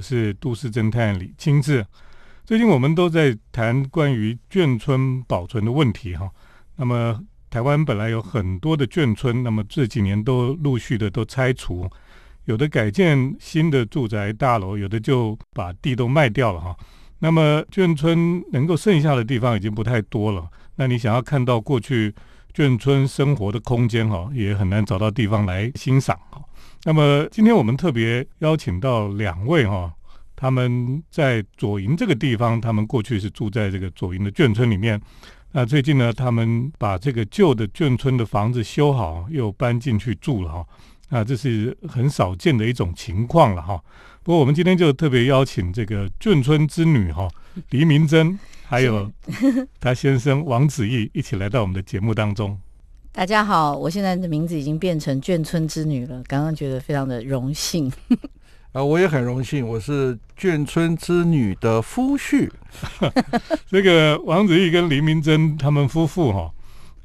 是都市侦探李清志。最近我们都在谈关于眷村保存的问题哈。那么台湾本来有很多的眷村，那么这几年都陆续的都拆除，有的改建新的住宅大楼，有的就把地都卖掉了哈。那么眷村能够剩下的地方已经不太多了。那你想要看到过去眷村生活的空间哈，也很难找到地方来欣赏哈。那么今天我们特别邀请到两位哈。他们在左营这个地方，他们过去是住在这个左营的眷村里面。那最近呢，他们把这个旧的眷村的房子修好，又搬进去住了哈。那这是很少见的一种情况了哈。不过我们今天就特别邀请这个眷村之女哈黎明珍，还有 她先生王子义一起来到我们的节目当中。大家好，我现在的名字已经变成眷村之女了，刚刚觉得非常的荣幸。啊，我也很荣幸，我是眷村之女的夫婿。这个王子义跟黎明珍他们夫妇哈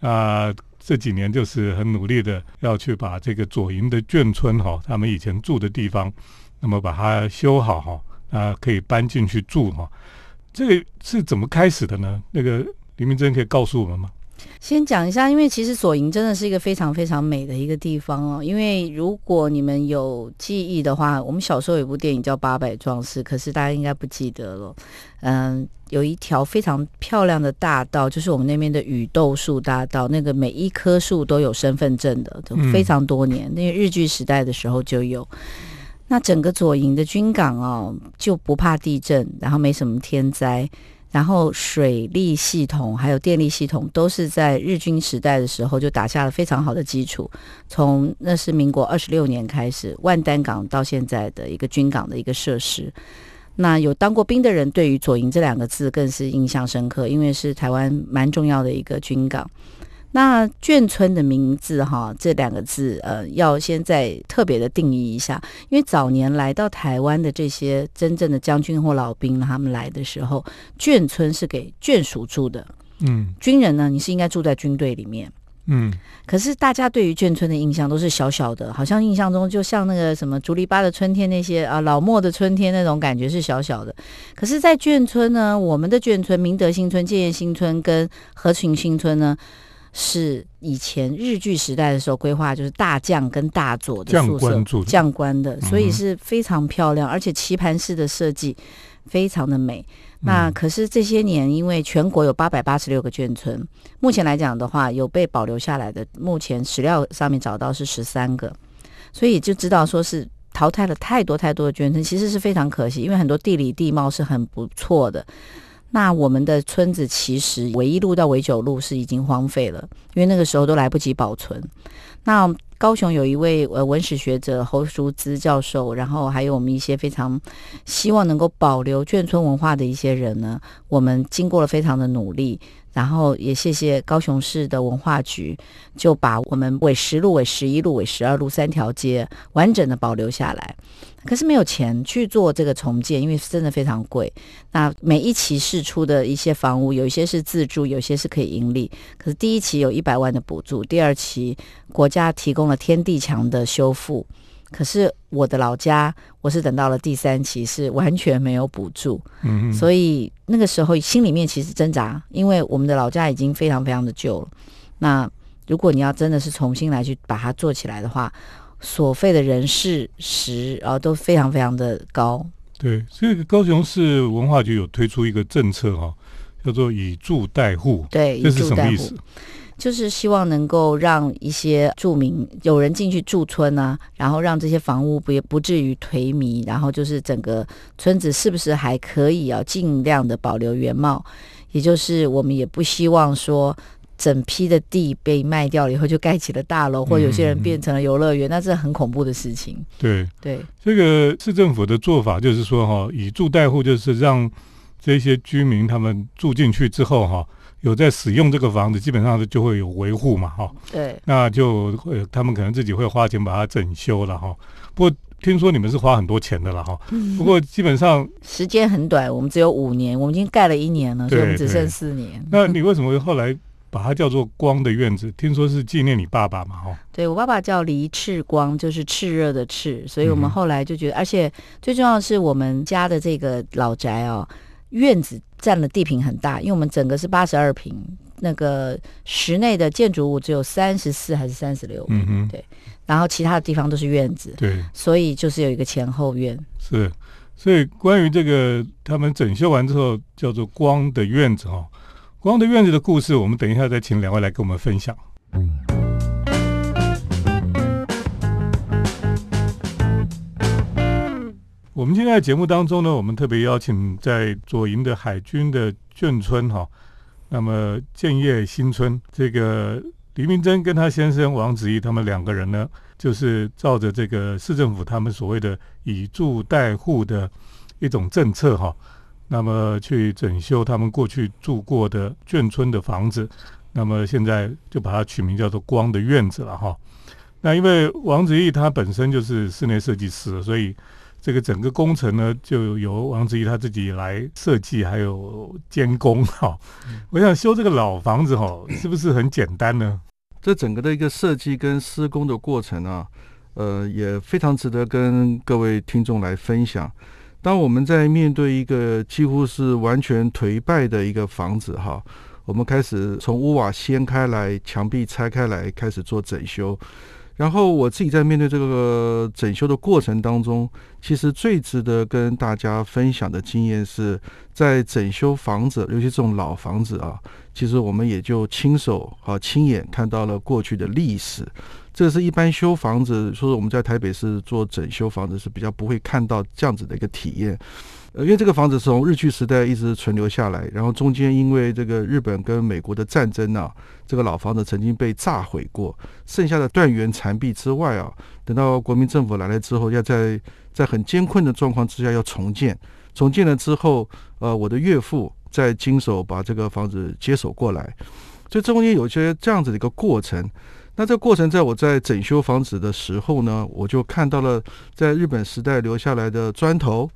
啊，这几年就是很努力的要去把这个左营的眷村哈，他们以前住的地方，那么把它修好哈，啊，可以搬进去住哈。这个是怎么开始的呢？那个黎明珍可以告诉我们吗？先讲一下，因为其实左营真的是一个非常非常美的一个地方哦。因为如果你们有记忆的话，我们小时候有部电影叫《八百壮士》，可是大家应该不记得了。嗯，有一条非常漂亮的大道，就是我们那边的雨豆树大道，那个每一棵树都有身份证的，都非常多年，那个日据时代的时候就有。那整个左营的军港哦，就不怕地震，然后没什么天灾。然后水利系统还有电力系统都是在日军时代的时候就打下了非常好的基础。从那是民国二十六年开始，万丹港到现在的一个军港的一个设施。那有当过兵的人对于左营这两个字更是印象深刻，因为是台湾蛮重要的一个军港。那眷村的名字哈，这两个字呃，要先再特别的定义一下，因为早年来到台湾的这些真正的将军或老兵，他们来的时候，眷村是给眷属住的。嗯，军人呢，你是应该住在军队里面。嗯，可是大家对于眷村的印象都是小小的，好像印象中就像那个什么竹篱笆的春天那些啊，老莫的春天那种感觉是小小的。可是，在眷村呢，我们的眷村明德新村、建业新村跟和群新村呢。是以前日据时代的时候规划，就是大将跟大佐的宿舍，将官的，所以是非常漂亮，而且棋盘式的设计非常的美。那可是这些年，因为全国有八百八十六个眷村，目前来讲的话，有被保留下来的，目前史料上面找到是十三个，所以就知道说是淘汰了太多太多的眷村，其实是非常可惜，因为很多地理地貌是很不错的。那我们的村子其实唯一路到维九路是已经荒废了，因为那个时候都来不及保存。那高雄有一位呃文史学者侯淑芝教授，然后还有我们一些非常希望能够保留眷村文化的一些人呢，我们经过了非常的努力。然后也谢谢高雄市的文化局，就把我们纬十路、纬十一路、纬十二路三条街完整的保留下来。可是没有钱去做这个重建，因为真的非常贵。那每一期试出的一些房屋，有一些是自住，有些是可以盈利。可是第一期有一百万的补助，第二期国家提供了天地墙的修复。可是我的老家，我是等到了第三期是完全没有补助，嗯，所以那个时候心里面其实挣扎，因为我们的老家已经非常非常的旧了。那如果你要真的是重新来去把它做起来的话，所费的人事时啊都非常非常的高。对，所以高雄市文化局有推出一个政策哈，叫做以住代户，对，这是什么意思？就是希望能够让一些住民有人进去驻村啊，然后让这些房屋不也不至于颓靡，然后就是整个村子是不是还可以啊，尽量的保留原貌。也就是我们也不希望说整批的地被卖掉了以后就盖起了大楼，或有些人变成了游乐园，那是很恐怖的事情。对对，这个市政府的做法就是说哈，以住代户，就是让这些居民他们住进去之后哈。有在使用这个房子，基本上就会有维护嘛，哈。对。那就会他们可能自己会花钱把它整修了，哈。不过听说你们是花很多钱的了，哈。不过基本上时间很短，我们只有五年，我们已经盖了一年了，所以我们只剩四年。那你为什么后来把它叫做光的院子，听说是纪念你爸爸嘛，哈。对我爸爸叫黎赤光，就是炽热的炽，所以我们后来就觉得，而且最重要的是我们家的这个老宅哦，院子占了地坪很大，因为我们整个是八十二平，那个室内的建筑物只有三十四还是三十六，嗯哼，对然后其他的地方都是院子，对，所以就是有一个前后院。是。所以关于这个他们整修完之后叫做光的院子哦，光的院子的故事，我们等一下再请两位来跟我们分享。我们今天在节目当中呢，我们特别邀请在左营的海军的眷村哈，那么建业新村这个黎明珍跟他先生王子义他们两个人呢，就是照着这个市政府他们所谓的以住代户的一种政策哈，那么去整修他们过去住过的眷村的房子，那么现在就把它取名叫做光的院子了哈。那因为王子义他本身就是室内设计师，所以这个整个工程呢，就由王子怡他自己来设计，还有监工哈。我想修这个老房子哈，是不是很简单呢？这整个的一个设计跟施工的过程啊，呃，也非常值得跟各位听众来分享。当我们在面对一个几乎是完全颓败的一个房子哈，我们开始从屋瓦掀开来，墙壁拆开来，开始做整修。然后我自己在面对这个整修的过程当中，其实最值得跟大家分享的经验是在整修房子，尤其这种老房子啊，其实我们也就亲手啊亲眼看到了过去的历史。这是一般修房子，说我们在台北市做整修房子是比较不会看到这样子的一个体验。呃，因为这个房子是从日据时代一直存留下来，然后中间因为这个日本跟美国的战争啊，这个老房子曾经被炸毁过，剩下的断垣残壁之外啊，等到国民政府来了之后，要在在很艰困的状况之下要重建，重建了之后，呃，我的岳父再经手把这个房子接手过来，所以中间有些这样子的一个过程。那这个过程，在我在整修房子的时候呢，我就看到了在日本时代留下来的砖头，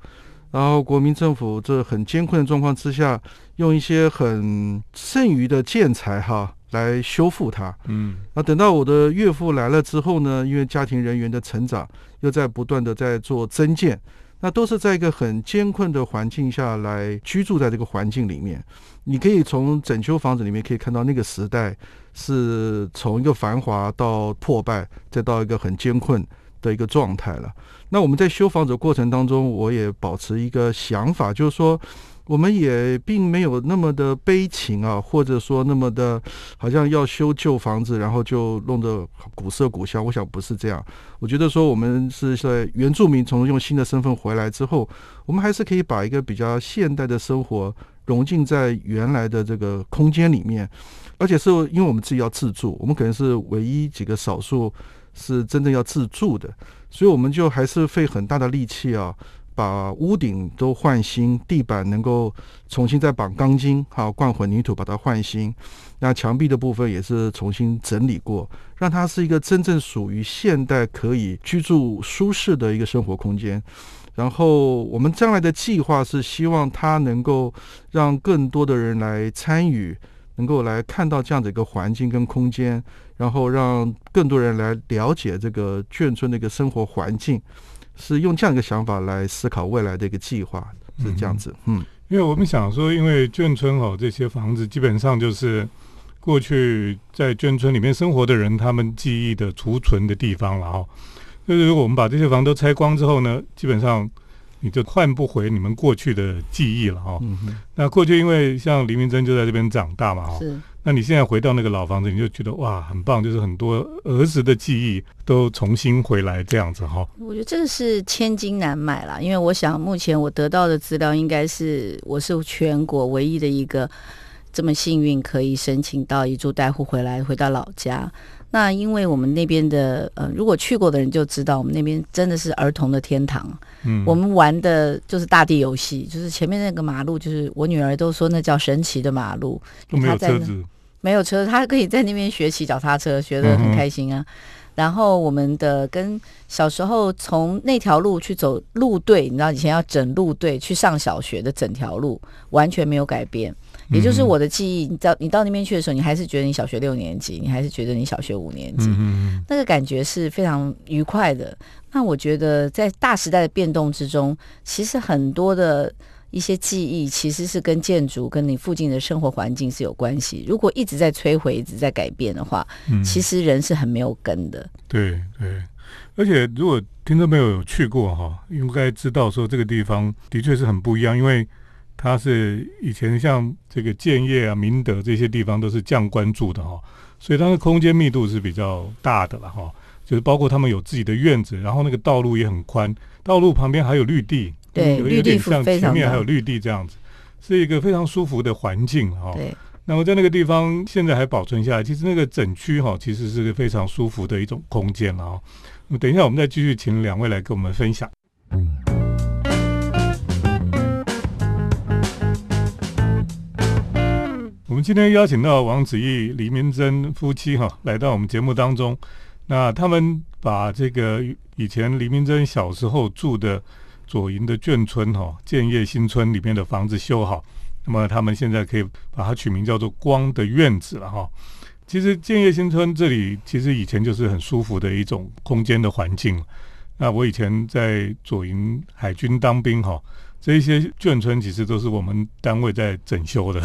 然后国民政府这很艰困的状况之下，用一些很剩余的建材哈来修复它。嗯那等到我的岳父来了之后呢，因为家庭人员的成长，又在不断的在做增建，那都是在一个很艰困的环境下来居住在这个环境里面。你可以从整修房子里面可以看到那个时代是从一个繁华到破败，再到一个很艰困的一个状态了。那我们在修房子过程当中，我也保持一个想法，就是说。我们也并没有那么的悲情啊，或者说那么的，好像要修旧房子，然后就弄得古色古香。我想不是这样。我觉得说我们是在原住民从用新的身份回来之后，我们还是可以把一个比较现代的生活融进在原来的这个空间里面，而且是因为我们自己要自住，我们可能是唯一几个少数是真正要自住的，所以我们就还是费很大的力气啊。把屋顶都换新，地板能够重新再绑钢筋，好灌混凝土把它换新。那墙壁的部分也是重新整理过，让它是一个真正属于现代可以居住舒适的一个生活空间。然后我们将来的计划是希望它能够让更多的人来参与，能够来看到这样的一个环境跟空间，然后让更多人来了解这个眷村的一个生活环境。是用这样一个想法来思考未来的一个计划，是这样子。嗯，因为我们想说，因为眷村哦，这些房子基本上就是过去在眷村里面生活的人他们记忆的储存的地方了哈。就是如果我们把这些房都拆光之后呢，基本上你就换不回你们过去的记忆了哈。嗯，那过去因为像黎明珍就在这边长大嘛哈，是那你现在回到那个老房子，你就觉得哇很棒，就是很多儿时的记忆都重新回来这样子哈。我觉得这个是千金难买啦，因为我想目前我得到的资料应该是我是全国唯一的一个这么幸运可以申请到一住带户回来回到老家。那因为我们那边的呃，如果去过的人就知道，我们那边真的是儿童的天堂。嗯，我们玩的就是大地游戏，就是前面那个马路，就是我女儿都说那叫神奇的马路，都没有她在那车子，没有车，她可以在那边学骑脚踏车，学得很开心啊。然后我们的跟小时候从那条路去走路队，你知道以前要整路队去上小学的整条路完全没有改变。也就是我的记忆，你到你到那边去的时候，你还是觉得你小学六年级，你还是觉得你小学五年级，嗯那个感觉是非常愉快的。那我觉得在大时代的变动之中，其实很多的一些记忆其实是跟建筑、跟你附近的生活环境是有关系。如果一直在摧毁、一直在改变的话，其实人是很没有根的。对对，而且如果听众朋友有去过哈，应该知道说这个地方的确是很不一样，因为。它是以前像这个建业啊、明德这些地方都是将官住的哈，所以它的空间密度是比较大的了哈。就是包括他们有自己的院子，然后那个道路也很宽，道路旁边还有绿地，对，绿地像前面还有绿地这样子，是一个非常舒服的环境哈。对。那么在那个地方现在还保存下来，其实那个整区哈，其实是个非常舒服的一种空间了哈。那么等一下我们再继续请两位来跟我们分享。我们今天邀请到王子义、李明珍夫妻哈来到我们节目当中。那他们把这个以前李明珍小时候住的左营的眷村哈建业新村里面的房子修好，那么他们现在可以把它取名叫做“光的院子”了哈。其实建业新村这里其实以前就是很舒服的一种空间的环境。那我以前在左营海军当兵哈。这一些眷村其实都是我们单位在整修的，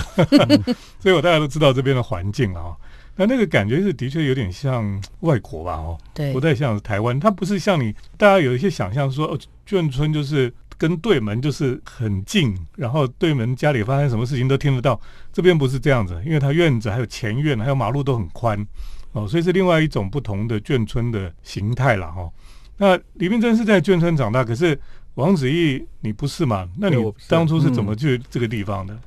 所以我大家都知道这边的环境了啊。那那个感觉是的确有点像外国吧？哦，对，不太像台湾。它不是像你大家有一些想象说，哦眷村就是跟对门就是很近，然后对门家里发生什么事情都听得到。这边不是这样子，因为它院子还有前院还有马路都很宽哦，所以是另外一种不同的眷村的形态了哈。那李明珍是在眷村长大，可是。王子义，你不是吗？那你当初是怎么去这个地方的？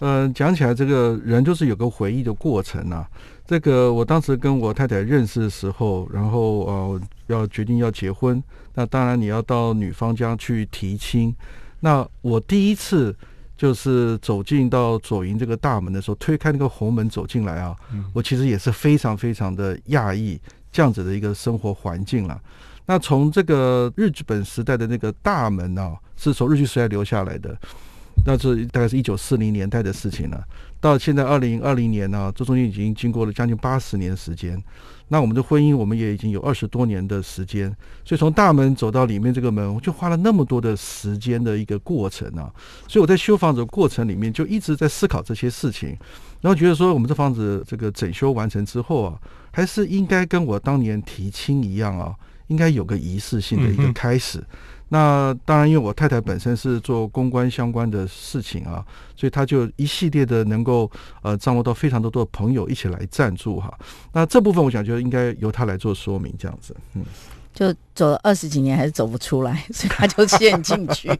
嗯，讲起来，这个人就是有个回忆的过程啊。这个我当时跟我太太认识的时候，然后呃要决定要结婚，那当然你要到女方家去提亲。那我第一次就是走进到左营这个大门的时候，推开那个红门走进来啊，我其实也是非常非常的讶异这样子的一个生活环境了。那从这个日本时代的那个大门啊，是从日据时代留下来的，那是大概是一九四零年代的事情了。到现在二零二零年呢，这中间已经经过了将近八十年时间。那我们的婚姻，我们也已经有二十多年的时间。所以从大门走到里面这个门，就花了那么多的时间的一个过程啊。所以我在修房子的过程里面，就一直在思考这些事情，然后觉得说，我们这房子这个整修完成之后啊，还是应该跟我当年提亲一样啊。应该有个仪式性的一个开始。那当然，因为我太太本身是做公关相关的事情啊，所以她就一系列的能够呃掌握到非常多的朋友一起来赞助哈。那这部分我想就应该由她来做说明，这样子。嗯，就走了二十几年还是走不出来，所以他就陷进去。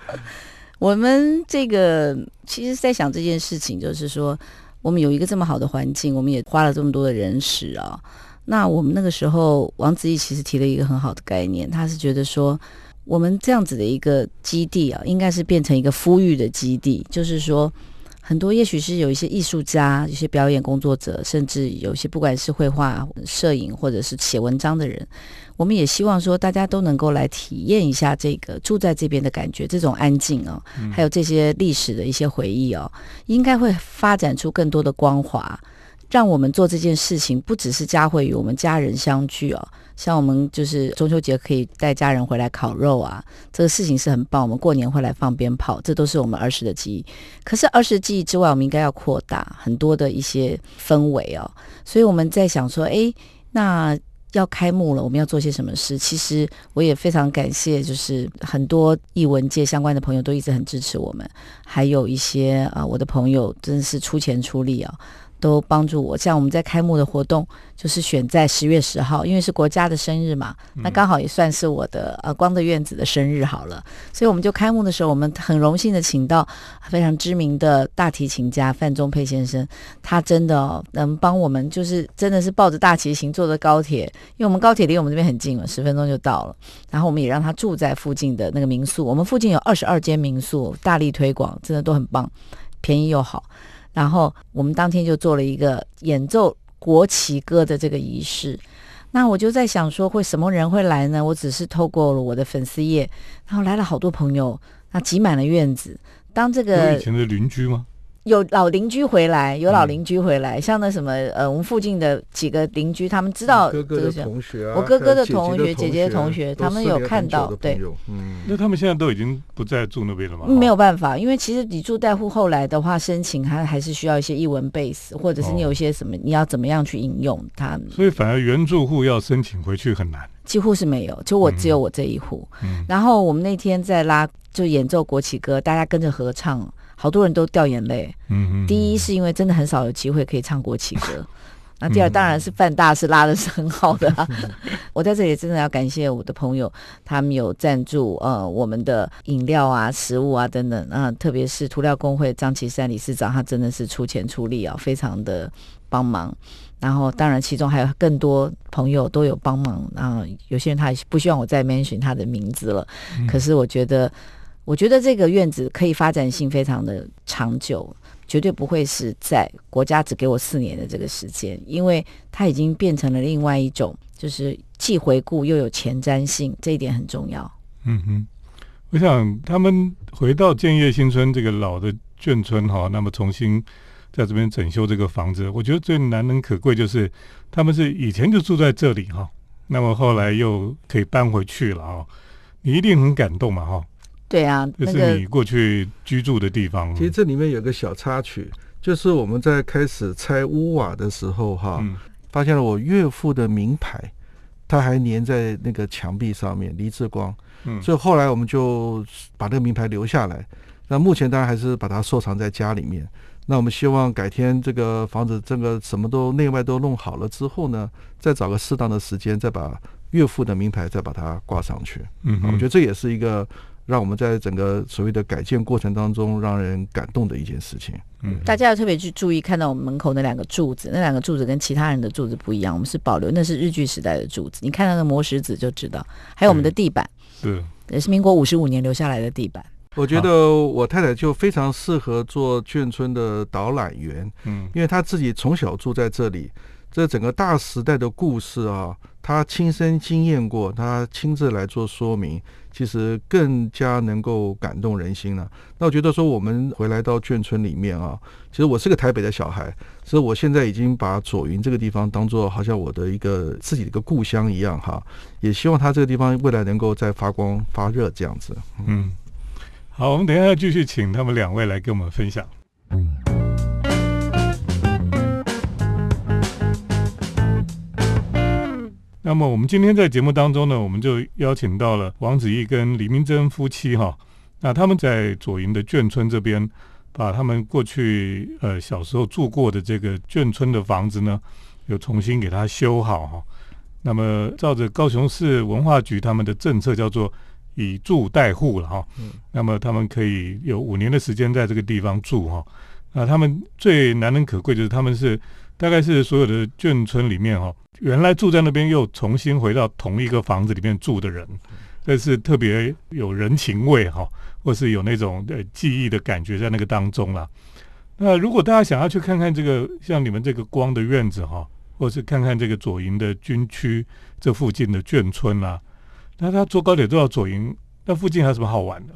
我们这个其实，在想这件事情，就是说，我们有一个这么好的环境，我们也花了这么多的人时啊。那我们那个时候，王子毅其实提了一个很好的概念，他是觉得说，我们这样子的一个基地啊，应该是变成一个富裕的基地，就是说，很多也许是有一些艺术家、一些表演工作者，甚至有些不管是绘画、摄影或者是写文章的人，我们也希望说，大家都能够来体验一下这个住在这边的感觉，这种安静哦，还有这些历史的一些回忆哦，应该会发展出更多的光华。让我们做这件事情，不只是佳慧与我们家人相聚哦，像我们就是中秋节可以带家人回来烤肉啊，这个事情是很棒。我们过年会来放鞭炮，这都是我们儿时的记忆。可是儿时记忆之外，我们应该要扩大很多的一些氛围哦。所以我们在想说，哎，那要开幕了，我们要做些什么事？其实我也非常感谢，就是很多艺文界相关的朋友都一直很支持我们，还有一些啊，我的朋友真的是出钱出力啊。都帮助我，像我们在开幕的活动，就是选在十月十号，因为是国家的生日嘛，那刚好也算是我的呃光的院子的生日好了，所以我们就开幕的时候，我们很荣幸的请到非常知名的大提琴家范仲佩先生，他真的能帮我们，就是真的是抱着大提琴坐的高铁，因为我们高铁离我们这边很近了，十分钟就到了，然后我们也让他住在附近的那个民宿，我们附近有二十二间民宿，大力推广，真的都很棒，便宜又好。然后我们当天就做了一个演奏国旗歌的这个仪式，那我就在想说，会什么人会来呢？我只是透过了我的粉丝页，然后来了好多朋友，那挤满了院子。当这有个以前的邻居吗？有老邻居回来，有老嗯邻居回来，像那什么呃，我们附近的几个邻居，他们知道哥哥的这个同学啊，我哥哥的同学姐姐姐的同学他们有看到对。嗯，那他们现在都已经不再住那边了吗？没有办法，因为其实你住代户后来的话，申请它还是需要一些译文 base，或者是你有一些什么，你要怎么样去应用它，所以反而原住户要申请回去很难。几乎是没有，就我只有我这一户。嗯，然后我们那天在拉，就演奏国旗歌，大家跟着合唱，好多人都掉眼泪。嗯嗯，第一是因为真的很少有机会可以唱国旗歌，那第二当然是范大是拉的是很好的、啊。我在这里真的要感谢我的朋友，他们有赞助呃我们的饮料啊、食物啊等等啊、特别是涂料工会张岐山理事长，他真的是出钱出力啊，非常的帮忙。然后，当然，其中还有更多朋友都有帮忙。然后，有些人他也不希望我再 mention 他的名字了。可是，我觉得，我觉得这个院子可以发展性非常的长久，绝对不会是在国家只给我四年的这个时间，因为它已经变成了另外一种，就是既回顾又有前瞻性，这一点很重要。嗯哼，我想他们回到建业新村这个老的眷村哈，那么重新在这边整修这个房子，我觉得最难能可贵就是他们是以前就住在这里哈，那么后来又可以搬回去了哈，你一定很感动嘛哈，对啊，这是你过去居住的地方。其实这里面有个小插曲，就是我们在开始拆屋瓦的时候哈，嗯发现了我岳父的名牌，他还粘在那个墙壁上面，黎志光。嗯所以后来我们就把这个名牌留下来。那目前当然还是把它收藏在家里面。那我们希望改天这个房子这个什么都内外都弄好了之后呢，再找个适当的时间，再把岳父的名牌再把它挂上去。嗯，我觉得这也是一个让我们在整个所谓的改建过程当中让人感动的一件事情。嗯大家要特别去注意，看到我们门口那两个柱子，那两个柱子跟其他人的柱子不一样，我们是保留那是日据时代的柱子，你看它的磨石子就知道。还有我们的地板，对也是民国五十五年留下来的地板。我觉得我太太就非常适合做眷村的导览员，嗯因为她自己从小住在这里，这整个大时代的故事啊，她亲身经验过，她亲自来做说明，其实更加能够感动人心了。那我觉得说，我们回来到眷村里面啊，其实我是个台北的小孩，所以我现在已经把左云这个地方当做好像我的一个自己的一个故乡一样哈，也希望他这个地方未来能够再发光发热这样子。嗯，好，我们等一下继续请他们两位来跟我们分享。那么我们今天在节目当中呢，我们就邀请到了王子毅跟李明珍夫妻哈。那他们在左营的眷村这边，把他们过去呃小时候住过的这个眷村的房子呢，又重新给它修好哈。那么照着高雄市文化局他们的政策，叫做以住代户了哈。嗯那么他们可以有五年的时间在这个地方住哈。那他们最难能可贵就是他们是大概是所有的眷村里面哈，原来住在那边又重新回到同一个房子里面住的人，这是特别有人情味哈，或是有那种呃记忆的感觉在那个当中啦。那如果大家想要去看看这个像你们这个光的院子哈，或是看看这个左营的军区这附近的眷村啦、那他坐高铁坐到左营，那附近还有什么好玩的？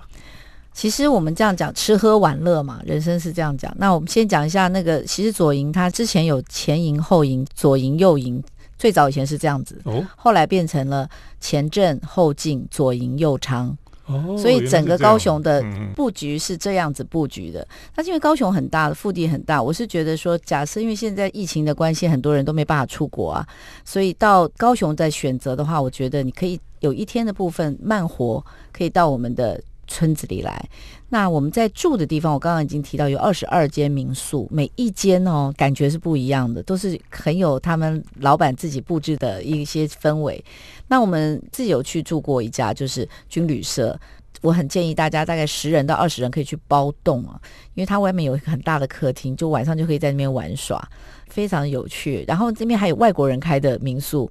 其实我们这样讲，吃喝玩乐嘛，人生是这样讲。那我们先讲一下那个，其实左营它之前有前营、后营、左营、右营，最早以前是这样子，哦后来变成了前镇、后进、左营、右昌。哦，所以整个高雄的布局是这样子布局的。那是因为高雄很大，腹地很大，我是觉得说，假设因为现在疫情的关系，很多人都没办法出国啊，所以到高雄再选择的话，我觉得你可以有一天的部分慢活，可以到我们的。村子里来，那我们在住的地方，我刚刚已经提到有二十二间民宿，每一间哦感觉是不一样的，都是很有他们老板自己布置的一些氛围。那我们自己有去住过一家，就是军旅社，我很建议大家大概十人到二十人可以去包栋啊，因为它外面有一个很大的客厅，就晚上就可以在那边玩耍，非常有趣。然后这边还有外国人开的民宿，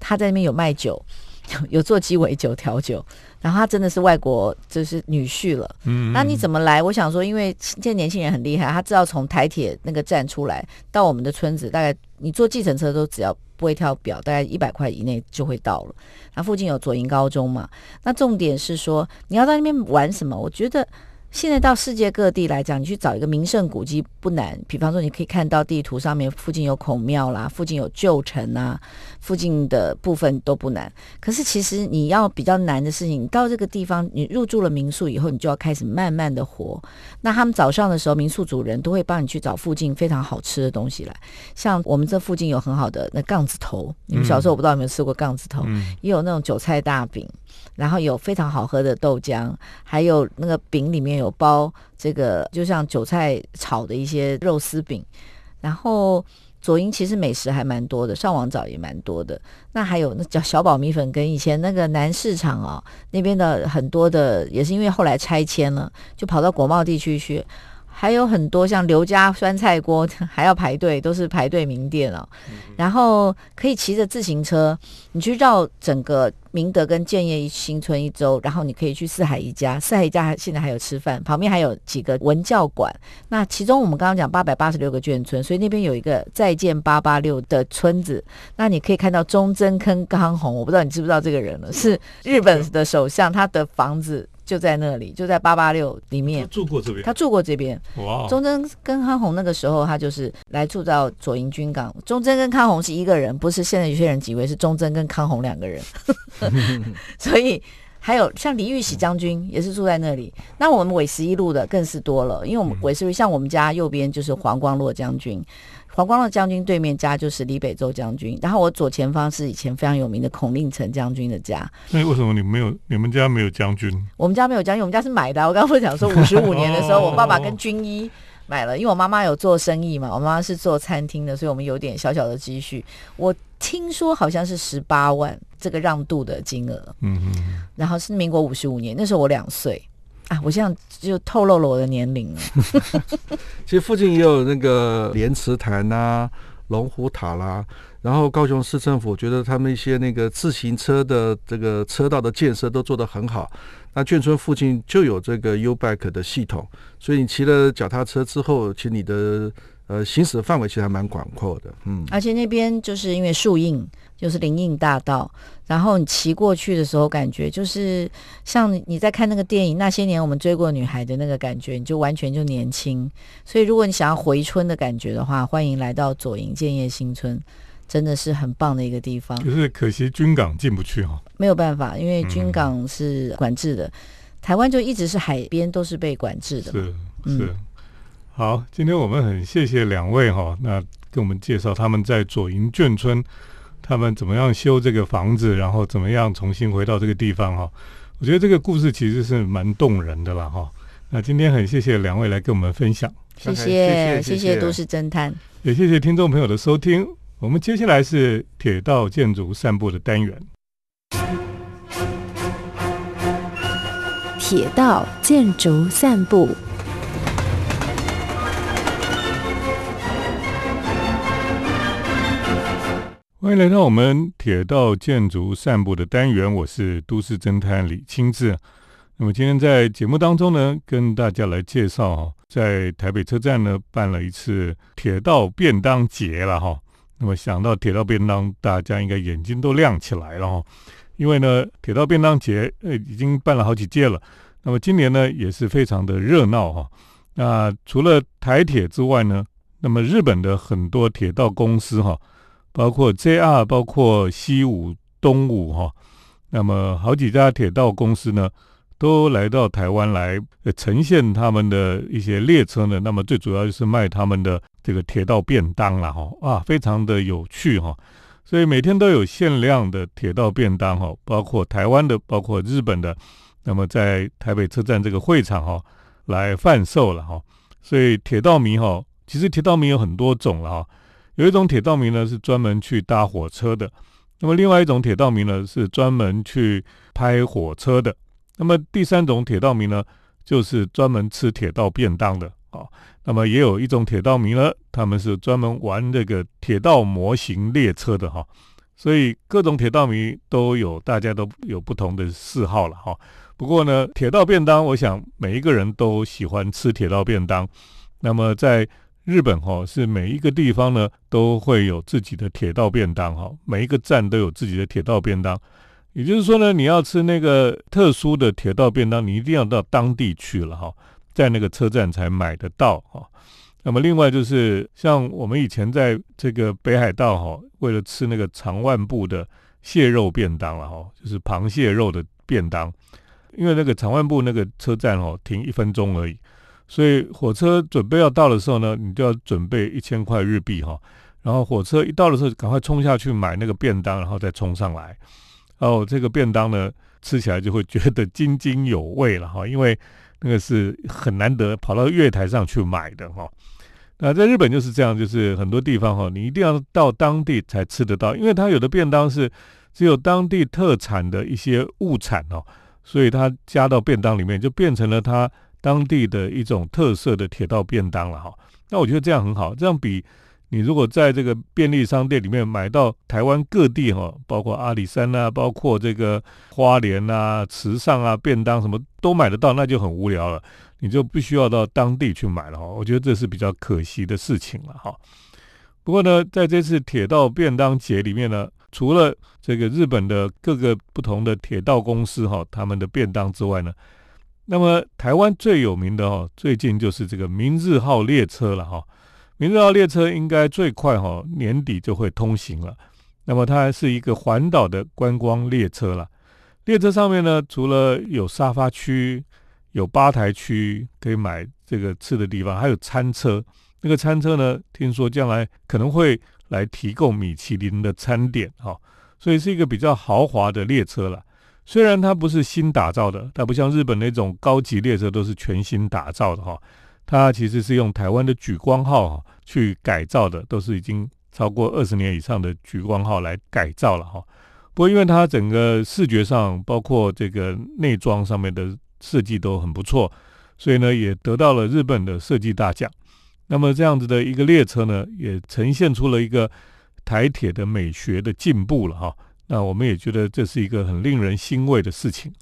他在那边有卖酒，有做鸡尾酒、调酒，然后他真的是外国就是女婿了。嗯，那你怎么来？我想说，因为现在年轻人很厉害，他知道从台铁那个站出来到我们的村子，大概你坐计程车都只要不不会跳表，大概一百块以内就会到了。那附近有左营高中嘛？那重点是说你要在那边玩什么？我觉得。现在到世界各地来讲，你去找一个名胜古迹不难。比方说，你可以看到地图上面附近有孔庙啦，附近有旧城啊，附近的部分都不难。可是其实你要比较难的事情，你到这个地方，你入住了民宿以后，你就要开始慢慢的活。那他们早上的时候，民宿主人都会帮你去找附近非常好吃的东西来。像我们这附近有很好的那杠子头，你们小时候我不知道有没有吃过杠子头，也有那种韭菜大饼。然后有非常好喝的豆浆，还有那个饼里面有包这个，就像韭菜炒的一些肉丝饼。然后左营其实美食还蛮多的，上网找也蛮多的。那还有那叫小宝米粉，跟以前那个南市场啊那边的很多的，也是因为后来拆迁了，就跑到国贸地区去。还有很多像刘家酸菜锅 还要排队，都是排队名店哦。然后可以骑着自行车，你去绕整个明德跟建业新村一周，然后你可以去四海一家，四海一家现在还有吃饭，旁边还有几个文教馆。那其中我们刚刚讲八百八十六个眷村，所以那边有一个再见八八六的村子。那你可以看到中贞坑康弘，我不知道你知不知道这个人了，是日本的首相，他的房子。就在那里，就在八八六里面住过这边。他住过这边。哇！忠贞跟康弘那个时候，他就是来住到左营军港。忠贞跟康弘是一个人，不是现在有些人以为是忠贞跟康弘两个人。所以还有像李玉玺将军也是住在那里。那我们纬十一路的更是多了，因为我们纬十一像我们家右边就是黄光洛将军。黄光洛将军对面家就是李北洲将军，然后我左前方是以前非常有名的孔令成将军的家。那为什么你没有？你们家没有将军？我们家没有将军，我们家是买的。我刚刚不是讲说 五十五年的时候，我爸爸跟军医买了，因为我妈妈有做生意嘛，我妈妈是做餐厅的，所以我们有点小小的积蓄。我听说好像是十八万这个让渡的金额，嗯嗯，然后是民国五十五年，那时候我两岁。啊，我现在就透露了我的年龄了。其实附近也有那个莲池潭呐、龙虎塔啦，然后高雄市政府觉得他们一些那个自行车的这个车道的建设都做得很好。那眷村附近就有这个 U Bike 的系统，所以你骑了脚踏车之后，其实你的呃行驶的范围其实还蛮广阔的。嗯，而且那边就是因为树荫。就是林荫大道，然后你骑过去的时候，感觉就是像你在看那个电影《那些年我们追过女孩》的那个感觉，你就完全就年轻。所以如果你想要回春的感觉的话，欢迎来到左营建业新村，真的是很棒的一个地方。可是可惜军港进不去哈，没有办法，因为军港是管制的。台湾就一直是海边都是被管制的。是是。好，今天我们很谢谢两位哈，那跟我们介绍他们在左营眷村。他们怎么样修这个房子，然后怎么样重新回到这个地方哈？我觉得这个故事其实是蛮动人的啦哈。那今天很谢谢两位来跟我们分享，谢谢谢谢都市侦探，也谢谢听众朋友的收听。我们接下来是铁道建筑散步的单元，铁道建筑散步。欢迎来到我们铁道建筑散步的单元，我是都市侦探李清志。那么今天在节目当中呢，跟大家来介绍哈，在台北车站呢办了一次铁道便当节了哈。那么想到铁道便当，大家应该眼睛都亮起来了哈，因为呢，铁道便当节呃已经办了好几届了。那么今年呢也是非常的热闹哈。那除了台铁之外呢，那么日本的很多铁道公司哈。包括 JR，包括西武、东武哈，那么好几家铁道公司呢，都来到台湾来呈现他们的一些列车呢。那么最主要就是卖他们的这个铁道便当了哈，啊，非常的有趣哈。所以每天都有限量的铁道便当哈，包括台湾的，包括日本的，那么在台北车站这个会场哈来贩售了哈。所以铁道迷哈，其实铁道迷有很多种了哈。有一种铁道迷呢是专门去搭火车的，那么另外一种铁道迷呢是专门去拍火车的，那么第三种铁道迷呢就是专门吃铁道便当的啊。那么也有一种铁道迷呢，他们是专门玩这个铁道模型列车的哈。所以各种铁道迷都有，大家都有不同的嗜好了哈。不过呢，铁道便当，我想每一个人都喜欢吃铁道便当。那么在日本哈是每一个地方呢都会有自己的铁道便当哈，每一个站都有自己的铁道便当。也就是说呢，你要吃那个特殊的铁道便当，你一定要到当地去了哈，在那个车站才买得到哈。那么另外就是像我们以前在这个北海道哈，为了吃那个长万部的蟹肉便当了哈，就是螃蟹肉的便当，因为那个长万部那个车站哦停一分钟而已，所以火车准备要到的时候呢，你就要准备一千块日币哈，然后火车一到的时候，赶快冲下去买那个便当，然后再冲上来。哦，这个便当呢，吃起来就会觉得津津有味了哈，因为那个是很难得跑到月台上去买的哈。那在日本就是这样，就是很多地方哈，你一定要到当地才吃得到，因为它有的便当是只有当地特产的一些物产哦，所以它加到便当里面，就变成了它当地的一种特色的铁道便当了哈。那我觉得这样很好，这样比。你如果在这个便利商店里面买到台湾各地哈，包括阿里山啊，包括这个花莲啊、池上啊，便当什么都买得到，那就很无聊了。你就必须要到当地去买了哈。我觉得这是比较可惜的事情了哈。不过呢，在这次铁道便当节里面呢，除了这个日本的各个不同的铁道公司哈，他们的便当之外呢，那么台湾最有名的哈，最近就是这个明日号列车了哈。明日号列车应该最快哈年底就会通行了。那么它是一个环岛的观光列车了。列车上面呢，除了有沙发区、有吧台区可以买这个吃的地方，还有餐车。那个餐车呢，听说将来可能会来提供米其林的餐点哈，所以是一个比较豪华的列车了。虽然它不是新打造的，它不像日本那种高级列车都是全新打造的哈。它其实是用台湾的莒光号去改造的，都是已经超过二十年以上的莒光号来改造了哈。不过因为它整个视觉上，包括这个内装上面的设计都很不错，所以呢也得到了日本的设计大奖。那么这样子的一个列车呢，也呈现出了一个台铁的美学的进步了哈。那我们也觉得这是一个很令人欣慰的事情。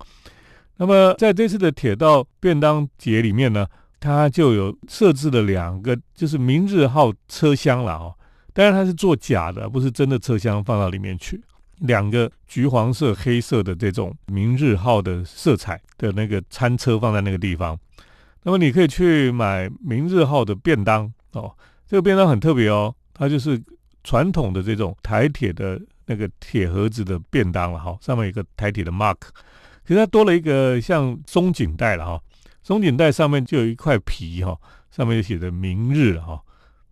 那么在这次的铁道便当节里面呢。它就有设置了两个，就是明日号车厢了哦。当然它是做假的，不是真的车厢放到里面去。两个橘黄色、黑色的这种明日号的色彩的那个餐车放在那个地方。那么你可以去买明日号的便当哦。这个便当很特别哦，它就是传统的这种台铁的那个铁盒子的便当了哈，上面有个台铁的 mark，可是它多了一个像松紧带了哈。松紧带上面就有一块皮哈，上面就写着“明日”哈，“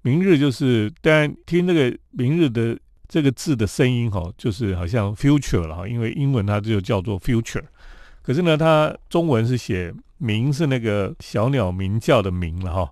明日”就是当然听这个“明日”的这个字的声音哈，就是好像 “future” 了哈，因为英文它就叫做 “future”，可是呢，它中文是写“明”是那个小鸟鸣叫的“鸣”了哈，“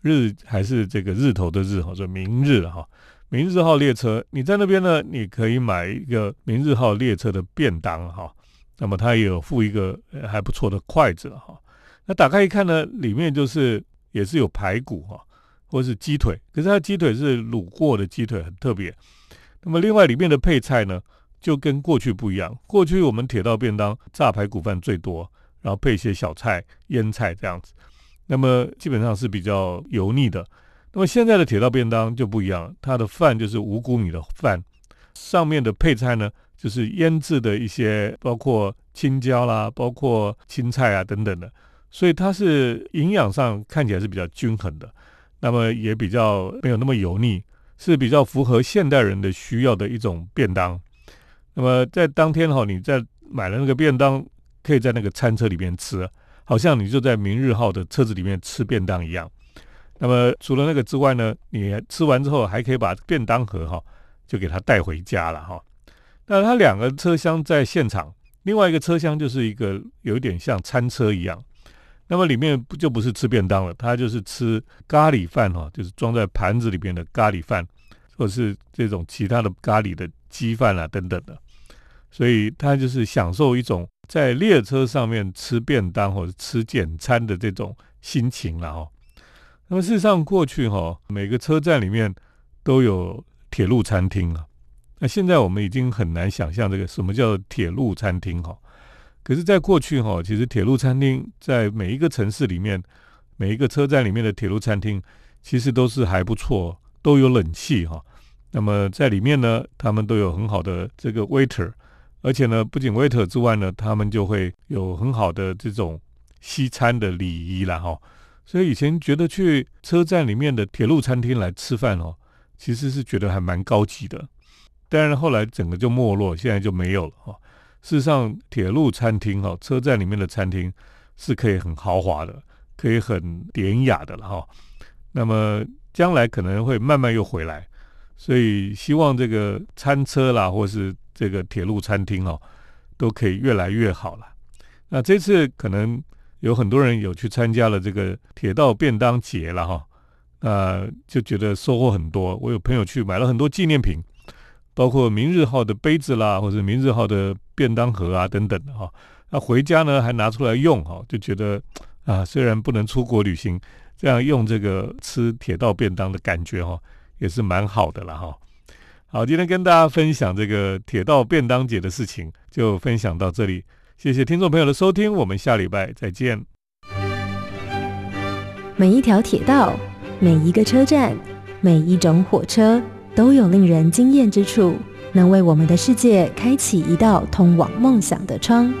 日”还是这个日头的“日”哈，说“明日”了哈，“明日号列车”，你在那边呢，你可以买一个“明日号列车”的便当哈，那么它也有附一个还不错的筷子哈。那打开一看呢，里面就是也是有排骨哈，或是鸡腿，可是它鸡腿是卤过的鸡腿，很特别。那么另外里面的配菜呢，就跟过去不一样。过去我们铁道便当炸排骨饭最多，然后配一些小菜、腌菜这样子，那么基本上是比较油腻的。那么现在的铁道便当就不一样了，它的饭就是五谷米的饭，上面的配菜呢就是腌制的一些，包括青椒啦，包括青菜啊等等的。所以它是营养上看起来是比较均衡的，那么也比较没有那么油腻，是比较符合现代人的需要的一种便当。那么在当天哈，你在买了那个便当，可以在那个餐车里面吃，好像你就在明日号的车子里面吃便当一样。那么除了那个之外呢，你吃完之后还可以把便当盒哈就给它带回家了哈。那它两个车厢在现场，另外一个车厢就是一个有点像餐车一样。那么里面不就不是吃便当了，它就是吃咖喱饭哈，就是装在盘子里边的咖喱饭，或是这种其他的咖喱的鸡饭啊等等的，所以他就是享受一种在列车上面吃便当或者吃简餐的这种心情了哈。那么事实上过去哈，每个车站里面都有铁路餐厅啊，那现在我们已经很难想象这个什么叫铁路餐厅哈。可是，在过去哈，其实铁路餐厅在每一个城市里面，每一个车站里面的铁路餐厅，其实都是还不错，都有冷气哈。那么在里面呢，他们都有很好的这个 waiter，而且呢，不仅 waiter 之外呢，他们就会有很好的这种西餐的礼仪了哈。所以以前觉得去车站里面的铁路餐厅来吃饭哦，其实是觉得还蛮高级的。但是后来整个就没落，现在就没有了哈。事实上，铁路餐厅哈，车站里面的餐厅是可以很豪华的，可以很典雅的了哈。那么将来可能会慢慢又回来，所以希望这个餐车啦，或是这个铁路餐厅哦，都可以越来越好了。那这次可能。有很多人有去参加了这个铁道便当节了哈，那就觉得收获很多。我有朋友去买了很多纪念品，包括明日号的杯子啦，或者明日号的便当盒啊等等的哈。那回家呢还拿出来用哈，就觉得啊，虽然不能出国旅行，这样用这个吃铁道便当的感觉哈，也是蛮好的了哈。好，今天跟大家分享这个铁道便当节的事情，就分享到这里。谢谢听众朋友的收听，我们下礼拜再见。每一条铁道、每一个车站、每一种火车，都有令人惊艳之处，能为我们的世界开启一道通往梦想的窗。